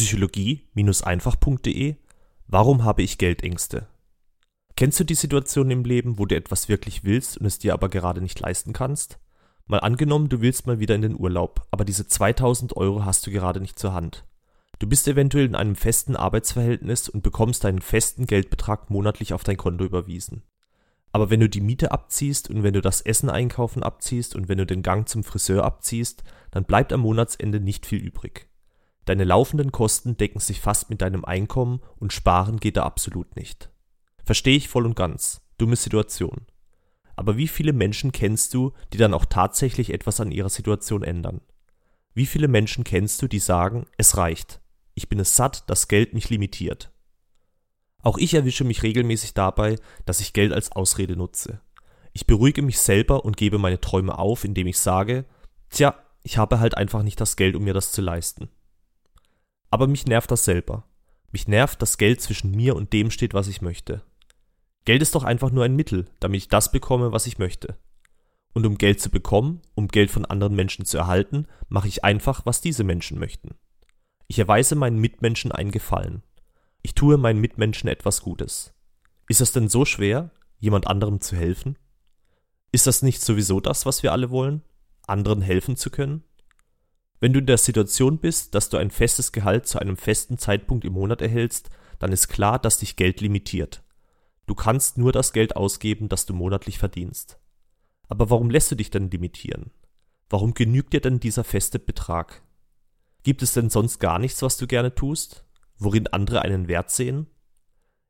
Psychologie-einfach.de Warum habe ich Geldängste? Kennst du die Situation im Leben, wo du etwas wirklich willst und es dir aber gerade nicht leisten kannst? Mal angenommen, du willst mal wieder in den Urlaub, aber diese 2000 Euro hast du gerade nicht zur Hand. Du bist eventuell in einem festen Arbeitsverhältnis und bekommst deinen festen Geldbetrag monatlich auf dein Konto überwiesen. Aber wenn du die Miete abziehst und wenn du das Essen einkaufen abziehst und wenn du den Gang zum Friseur abziehst, dann bleibt am Monatsende nicht viel übrig. Deine laufenden Kosten decken sich fast mit deinem Einkommen und sparen geht da absolut nicht. Verstehe ich voll und ganz. Dumme Situation. Aber wie viele Menschen kennst du, die dann auch tatsächlich etwas an ihrer Situation ändern? Wie viele Menschen kennst du, die sagen, es reicht. Ich bin es satt, dass Geld mich limitiert. Auch ich erwische mich regelmäßig dabei, dass ich Geld als Ausrede nutze. Ich beruhige mich selber und gebe meine Träume auf, indem ich sage, tja, ich habe halt einfach nicht das Geld, um mir das zu leisten. Aber mich nervt das selber. Mich nervt, dass Geld zwischen mir und dem steht, was ich möchte. Geld ist doch einfach nur ein Mittel, damit ich das bekomme, was ich möchte. Und um Geld zu bekommen, um Geld von anderen Menschen zu erhalten, mache ich einfach, was diese Menschen möchten. Ich erweise meinen Mitmenschen einen Gefallen. Ich tue meinen Mitmenschen etwas Gutes. Ist es denn so schwer, jemand anderem zu helfen? Ist das nicht sowieso das, was wir alle wollen? Anderen helfen zu können? Wenn du in der Situation bist, dass du ein festes Gehalt zu einem festen Zeitpunkt im Monat erhältst, dann ist klar, dass dich Geld limitiert. Du kannst nur das Geld ausgeben, das du monatlich verdienst. Aber warum lässt du dich denn limitieren? Warum genügt dir denn dieser feste Betrag? Gibt es denn sonst gar nichts, was du gerne tust? Worin andere einen Wert sehen?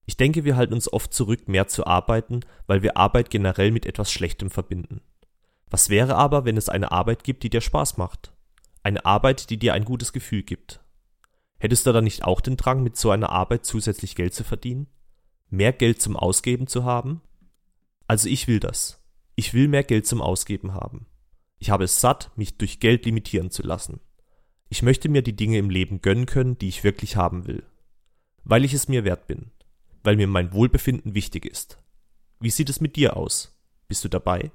Ich denke, wir halten uns oft zurück, mehr zu arbeiten, weil wir Arbeit generell mit etwas Schlechtem verbinden. Was wäre aber, wenn es eine Arbeit gibt, die dir Spaß macht? Eine Arbeit, die dir ein gutes Gefühl gibt. Hättest du dann nicht auch den Drang, mit so einer Arbeit zusätzlich Geld zu verdienen? Mehr Geld zum Ausgeben zu haben? Also ich will das. Ich will mehr Geld zum Ausgeben haben. Ich habe es satt, mich durch Geld limitieren zu lassen. Ich möchte mir die Dinge im Leben gönnen können, die ich wirklich haben will. Weil ich es mir wert bin. Weil mir mein Wohlbefinden wichtig ist. Wie sieht es mit dir aus? Bist du dabei?